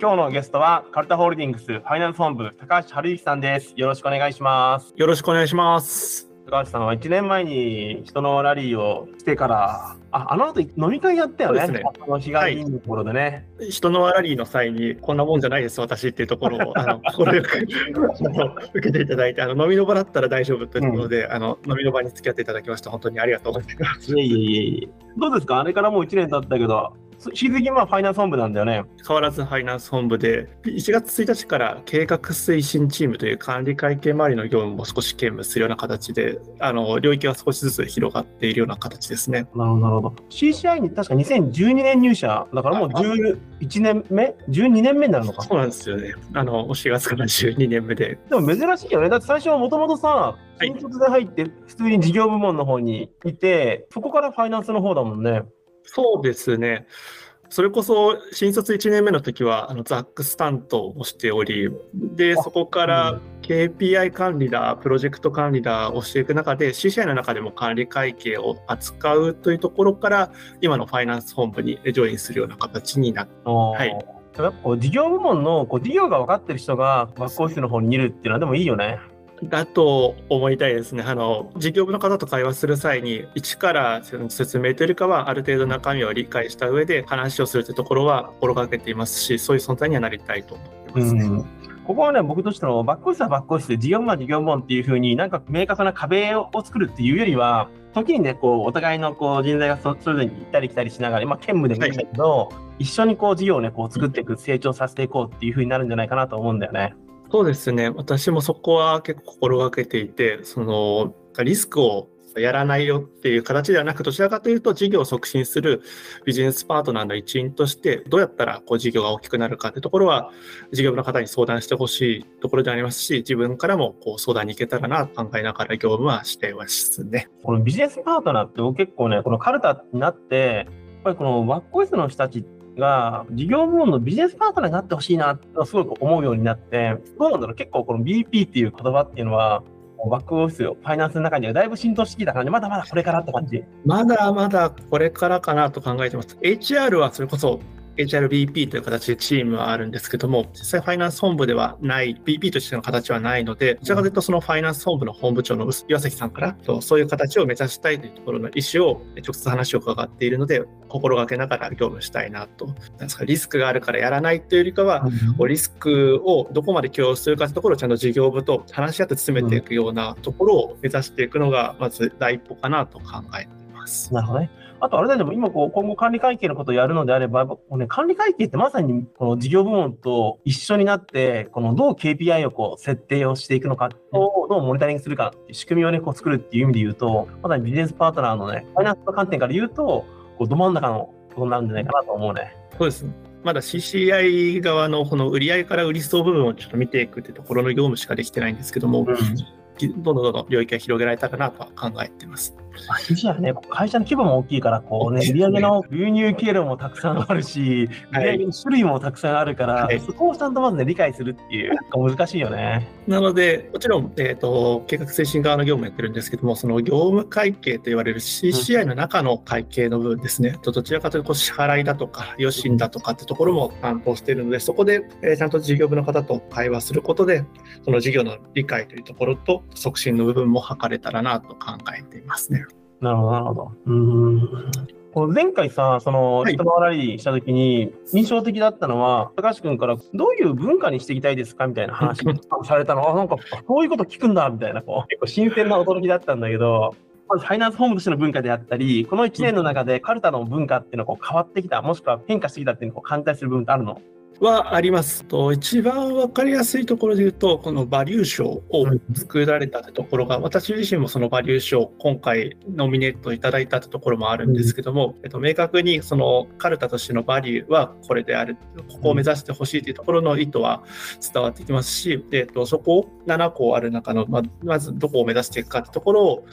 今日のゲストはカルタホールディングスファイナンス本部高橋春之さんです。よろしくお願いします。よろしくお願いします。高橋さんは1年前に人のラリーをしてから、ああの後飲み会やったよね。ねあの日帰りのところでね。人のラリーの際に、こんなもんじゃないです、私っていうところを、あの、心よく受けていただいて、あの、飲みの場だったら大丈夫というところで、あの、飲みの場に付き合っていただきまして、本当にありがとうございます。いえいえいえ。どうですか？あれからもう1年経ったけど、引き続きまあファイナンス本部なんだよね。変わらずファイナンス本部で、1月1日から計画推進チームという管理会計周りの業務も少し兼務するような形で、あの、領域は少しずつ広がっているような形ですね。なるほど、ど。CCI に確か2012年入社、だからもう11年目 ?12 年目になるのか。そうなんですよね。あの、4月から12年目で、でも珍しいよね。だって最初はもともとさ、新卒で入って、普通に事業部門の方にいて、そこからファイナンスの方だもんね。そうですね。それこそ新卒1年目の時はあのザックス担当をしており、で、あそこかうらん KPI 管理だ、プロジェクト管理だをしていく中で、CCI の中でも管理会計を扱うというところから、今のファイナンス本部にジョインするような形になって、はい。やっぱこう事業部門のこう事業が分かってる人がバックオフィスの方にいるっていうのはでもいいよね。だと思いたいですね。あの、事業部の方と会話する際に、一から説明というよりかは、ある程度中身を理解した上で話をするというところは心がけていますし、そういう存在にはなりたいと思ってますね。ここはね、僕としてのバックオフィスはバックオフィスで、事業部門は事業部門っていうふうになんか明確な壁を作るっていうよりは、時にね、こう、お互いのこう人材がそそれぞれに行ったり来たりしながら、まあ、兼務でもいいんだけど、一緒にこう事業をね、こう作っていく、成長させていこうっていうふうになるんじゃないかなと思うんだよね。そうですね。私もそこは結構心がけていて、そのリスクをやらないよっていう形ではなく、どちらかというと事業を促進するビジネスパートナーの一員として、どうやったらこう事業が大きくなるかというところは、事業部の方に相談してほしいところでありますし、自分からもこう相談に行けたらなと考えながら業務はしてますね。このビジネスパートナーって結構ね、このカルタになって、やっぱりこのバックオフィスの人たちってが事業部門のビジネスパートナーになってほしいなとすごく思うようになって、どうなんだろう、結構この BP っていう言葉っていうのは、バックオフィス、ファイナンスの中にはだいぶ浸透してきた感じ、まだまだこれからって感じ。まだまだこれからかなと考えてます。HR はそれこそ HRBP という形でチームはあるんですけども、実際ファイナンス本部ではない、BP としての形はないので、どちらかというとそのファイナンス本部の本部長の岩崎さんから、そうそういう形を目指したいというところの意思を直接話を伺っているので、心がけながら業務したいなと。なんですかリスクがあるからやらないというよりかは、こうリスクをどこまで許容するかというところをちゃんと事業部と話し合って進めていくようなところを目指していくのが、まず第一歩かなと考えて。なるほどね。あとあれだけども、今こう、今後管理会計のことをやるのであれば、こうね、管理会計ってまさにこの事業部門と一緒になって、このどう KPI をこう設定をしていくのか、をどうモニタリングするか仕組みをね、こう作るっていう意味で言うと、まさにビジネスパートナーのね、ファイナンスの観点から言うと、こうど真ん中のことになるんじゃないかなと思うね。そうですね。まだ CCI 側のこの売上から売り層部分をちょっと見ていくってところの業務しかできてないんですけども、どんどんどんどん領域が広げられたかなとは考えています。あ、CCI はね、会社の規模も大きいから、こうね、売上の流入経路もたくさんあるし、売はい。上の種類もたくさんあるから、はい。そこをちゃんとまずね、理解するっていう、難しいよね。なので、もちろん、えー、と計画推進側の業務やってるんですけども、その業務会計と言われる CCI の中の会計の部分ですね、とどちらかというと支払いだとか、余震だとかってところも担当しているので、そこで、えーちゃんと事業部の方と会話することで、その事業の理解というところと促進の部分も図れたらなと考えていますね。なるほど、なるほど。うーん。この前回さ、その、はい人のラリーしたときに、印象的だったのは、高橋君から、どういう文化にしていきたいですかみたいな話を されたの。あ、なんか、そういうこと聞くんだみたいな、こう、結構新鮮な驚きだったんだけど、まずファイナンス本部としての文化であったり、この1年の中でカルタの文化っていうのがこう変わってきた、もしくは変化してきたっていうのをこう感じたりする部分ってあるの？はありますと一番分かりやすいところで言うとこのバリュー賞を作られたところが、私自身もそのバリュー賞今回ノミネートいただいたところもあるんですけども、えっと、明確にそのカルタとしてのバリューはこれであるここを目指してほしいというところの意図は伝わってきますし、えっと、そこを7個ある中のままずどこを目指していくかというところを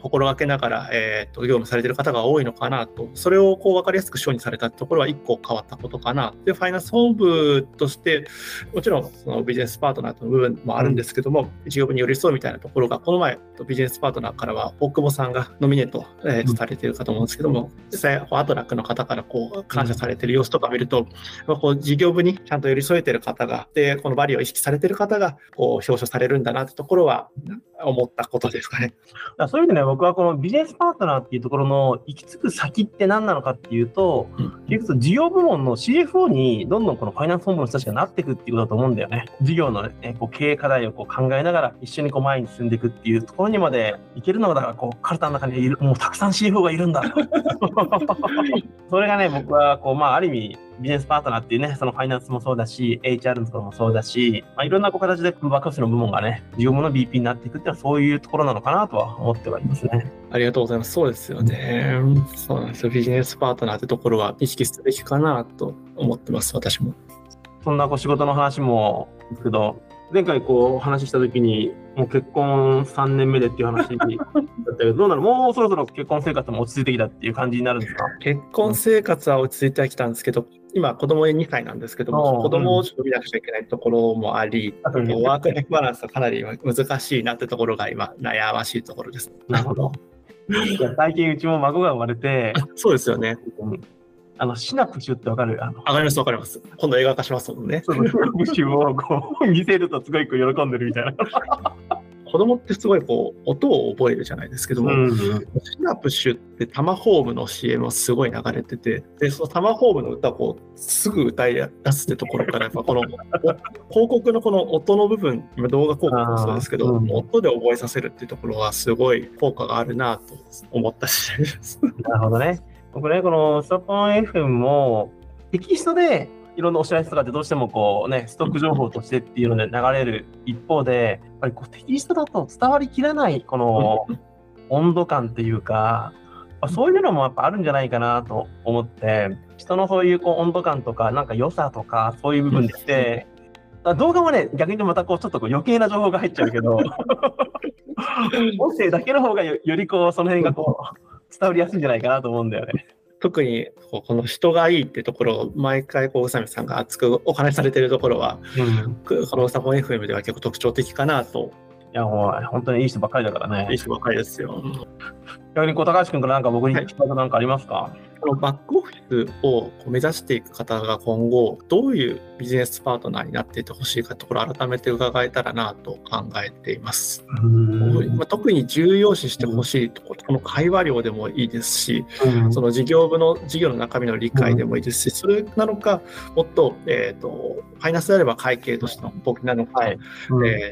心がけながら、えっと業務されている方が多いのかなとそれをこう分かりやすく賞にされたところは1個変わったことかな。でファイナンス本部として、もちろんそのビジネスパートナーとの部分もあるんですけども、事業部に寄り添うみたいなところが、この前、ビジネスパートナーからは、大久保さんがノミネート、えされているかと思うんですけども、実際、アトラックの方からこう感謝されている様子とか見ると、やっぱこう事業部にちゃんと寄り添えている方が、で、このバリを意識されている方が、こう表彰されるんだなってところは、思ったことですかね。そういう意味でね、僕はこのビジネスパートナーっていうところの行き着く先って何なのかっていうと、うん結局事業部門の CFO にどんどんこのファイナンス本部の人たちがなっていくっていうことだと思うんだよね。事業の、ね、こう経営課題をこう考えながら一緒にこう前に進んでいくっていうところにまでいけるのが、だからこう、カルタの中にいる、もうたくさん CFO がいるんだ。それがね、僕はこう、まあ、ある意味、ビジネスパートナーっていうね、そのファイナンスもそうだし、HR のところもそうだし、まあ、いろんなこう形でバックオフィスの部門がね、事業部の BP になっていくっていうのはそういうところなのかなとは思ってはいますね。ありがとうございます。そうですよね。そうなんですよ。ビジネスパートナーってところは意識すべきかなと思ってます、私も。そんなこう仕事の話もですけど、前回こうお話ししたときに、もう結婚3年目でっていう話だったけど、どうなの？もうそろそろ結婚生活も落ち着いてきたっていう感じになるんですか？結婚生活は落ち着いてきたんですけど、今、子供2歳なんですけどあも、あ子供をちょっと見なくちゃいけないところもあり、あとねワークライフバランスがかなり難しいなってところが今、悩ましいところです。なるほど。最近うちも孫が生まれて、そうですよね。うんあのシナプシュってわかるあのわかります、わかります。今度映画化しますもんね。そのシナプシュをこう見せるとすごいこう喜んでるみたいな。子供ってすごいこう、音を覚えるじゃないですけども、うんシナプシュってタマホームの CM がすごい流れてて、で、そのタマホームの歌をこう、すぐ歌い出すってところから、やっぱこの、お広告のこの音の部分、今動画広告もそうですけど、うん音で覚えさせるっていうところはすごい効果があるなと思った次第です。なるほどね。僕ね、このストップオン FM もテキストでいろんなお知らせとかってどうしてもこうね、ストック情報としてっていうので流れる一方で、やっぱりこうテキストだと伝わりきらないこの 温度感っていうか、まあそういうのもやっぱあるんじゃないかなと思って、人のそういうこう温度感とか、なんか良さとか、そういう部分って、あ動画はね、逆にまたこうちょっとこう余計な情報が入っちゃうけど、音声だけの方がよよりこうその辺がこう伝わりやすいんじゃないかなと思うんだよね。特にこうこの人がいいってところを毎回こう宇佐美さんが熱くお話しされてるところはうん、いこのウサポン FM では結構特徴的かなとやもう本当にいい人ばっかりだからね。いい人ばかりですよ。逆にこう高橋君からなんか僕に聞きたいことなんかありますか、このバックオフィスを目指していく方が今後どういうビジネスパートナーになっていってほしいかところを改めて伺えたらなと考えています。まあ、特に重要視してほしいところ、この会話量でもいいですし、その事業部の事業の中身の理解でもいいですし、それなのか、もっと,、えー、とファイナンスであれば会計としての簿記なのか、え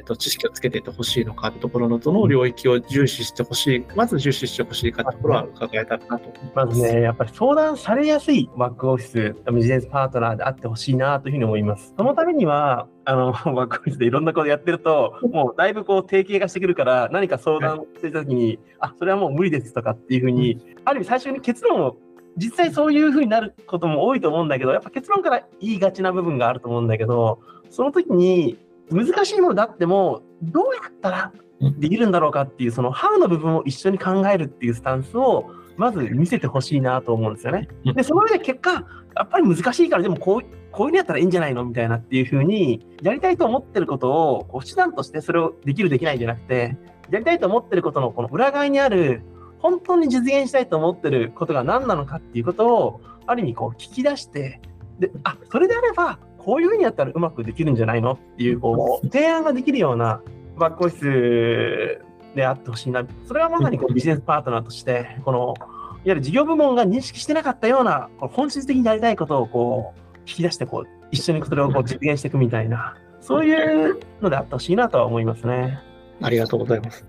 ー、と知識をつけていってほしいのかというところのどの領域を重視してほしい、まず重視してほしいかというところは伺えたらなと思いま。ますずね、やっぱり相談されやすいバックオフィス、ビジネスパートナーであってほしいなというふうに思います。そのためには、あの、バックオフィスでいろんなことやってると、もうだいぶこう定型化してくるから、何か相談してたときに、あ、それはもう無理ですとかっていうふうに、ある意味最初に結論を、実際そういうふうになることも多いと思うんだけど、やっぱ結論から言いがちな部分があると思うんだけど、その時に難しいものであっても、どうやったらできるんだろうかっていう、そのハウの部分を一緒に考えるっていうスタンスを、まず見せてほしいなと思うんですよね。で、その上で結果、やっぱり難しいから、でもこう、こういうのやったらいいんじゃないのみたいなっていうふうに、やりたいと思ってることを、こう手段としてそれをできるできないんじゃなくて、やりたいと思ってることのこの裏側にある、本当に実現したいと思ってることが何なのかっていうことを、ある意味こう聞き出して、で、あ、それであれば、こういうふうにやったらうまくできるんじゃないのっていう、こう、提案ができるようなバックオフィスであってほしいな。それはまさにこうビジネスパートナーとして、この、いわゆる事業部門が認識してなかったような、こう本質的にやりたいことをこう、引き出して、こう、一緒にそれをこう 実現していくみたいな、そういうのであってほしいなとは思いますね。ありがとうございます。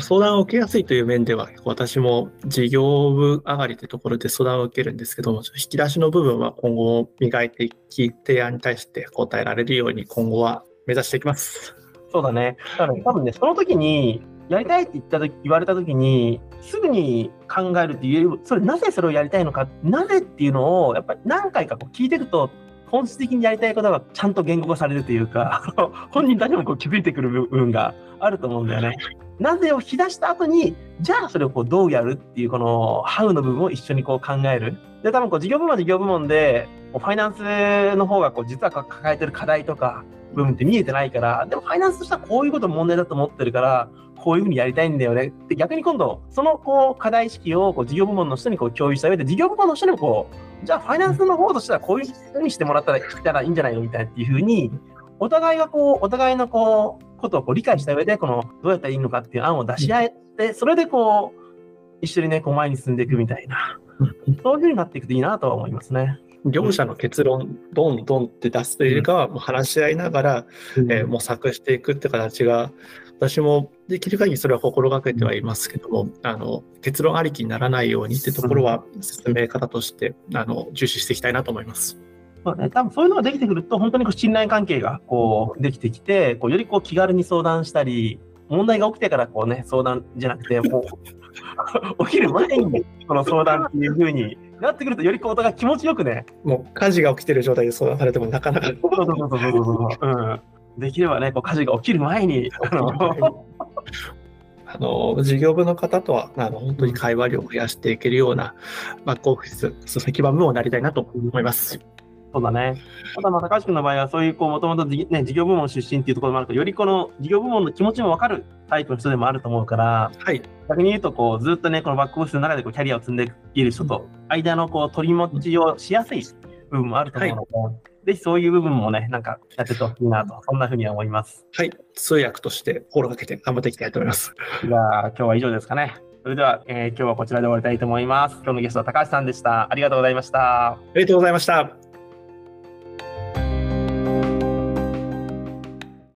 相談を受けやすいという面では、私も事業部上がりというところで相談を受けるんですけども、引き出しの部分は今後磨いていき、提案に対して答えられるように今後は目指していきます。そうだね。だから多分ね、その時に、やりたいって言った時言われた時に、すぐに考えるっていうより、それなぜそれをやりたいのか、なぜっていうのを、やっぱり何回かこう聞いていくと、本質的にやりたいことがちゃんと言語化されるというか、本人たちもこう気づいてくる部分があると思うんだよね。なぜを引き出した後に、じゃあそれをこうどうやるっていう、この、ハウの部分を一緒にこう考える。で、多分こう事業部門は事業部門で、ファイナンスの方がこう実は抱えてる課題とか部分って見えてないから、でもファイナンスとしてはこういうこと問題だと思ってるから、こういうふうにやりたいんだよね。で、逆に今度、そのこう課題意識をこう事業部門の人にこう共有した上で、事業部門の人にもこう、じゃあファイナンスの方としてはこういうふうにしてもらったらたらいいんじゃないの？みたいなっていうふうに、お互いがこう、お互いのこう、ことをこう理解した上で、この、どうやったらいいのかっていう案を出し合えて、それでこう、一緒にね、こう前に進んでいくみたいな、そういうふうになっていくといいなとは思いますね。両者の結論、どんどんって出すというよりかは、もう話し合いながら、うん、えー、模索していくって形が、私もできる限りそれは心がけてはいますけども、あの結論ありきにならないようにってところは、進め方としてあの重視していきたいなと思います。そうね、多分そういうのができてくると、本当にこう信頼関係がこうできてきて、こうよりこう気軽に相談したり、問題が起きてからこうね、相談じゃなくて、もう 起きる前にこの相談っていうふうになってくると、よりこうお互い気持ちよくね。もう火事が起きてる状態で相談されてもなかなか。そうそうそうそうそう。うん。できればね、こう火事が起きる前に。あの事業部の方とはあの本当に会話量を増やしていけるようなバックオフィス、書籍版をなりたいなと思います。そうだね。ただ、まあ、高橋君の場合は、そういう、こう、もともと、ね、事業部門出身っていうところもあると、よりこの事業部門の気持ちも分かるタイプの人でもあると思うから、はい。逆に言うと、こう、ずっとね、このバックオフィスの中でこうキャリアを積んでいる人と、間の、こう、取り持ちをしやすい部分もあると思うので、はいぜひそういう部分もね、なんかやっててほしいなと、そんなふうには思います。はい。通訳として心がけて頑張っていきたいと思います。じゃあ、今日は以上ですかね。それでは、えー、今日はこちらで終わりたいと思います。今日のゲストは高橋さんでした。ありがとうございました。ありがとうございました。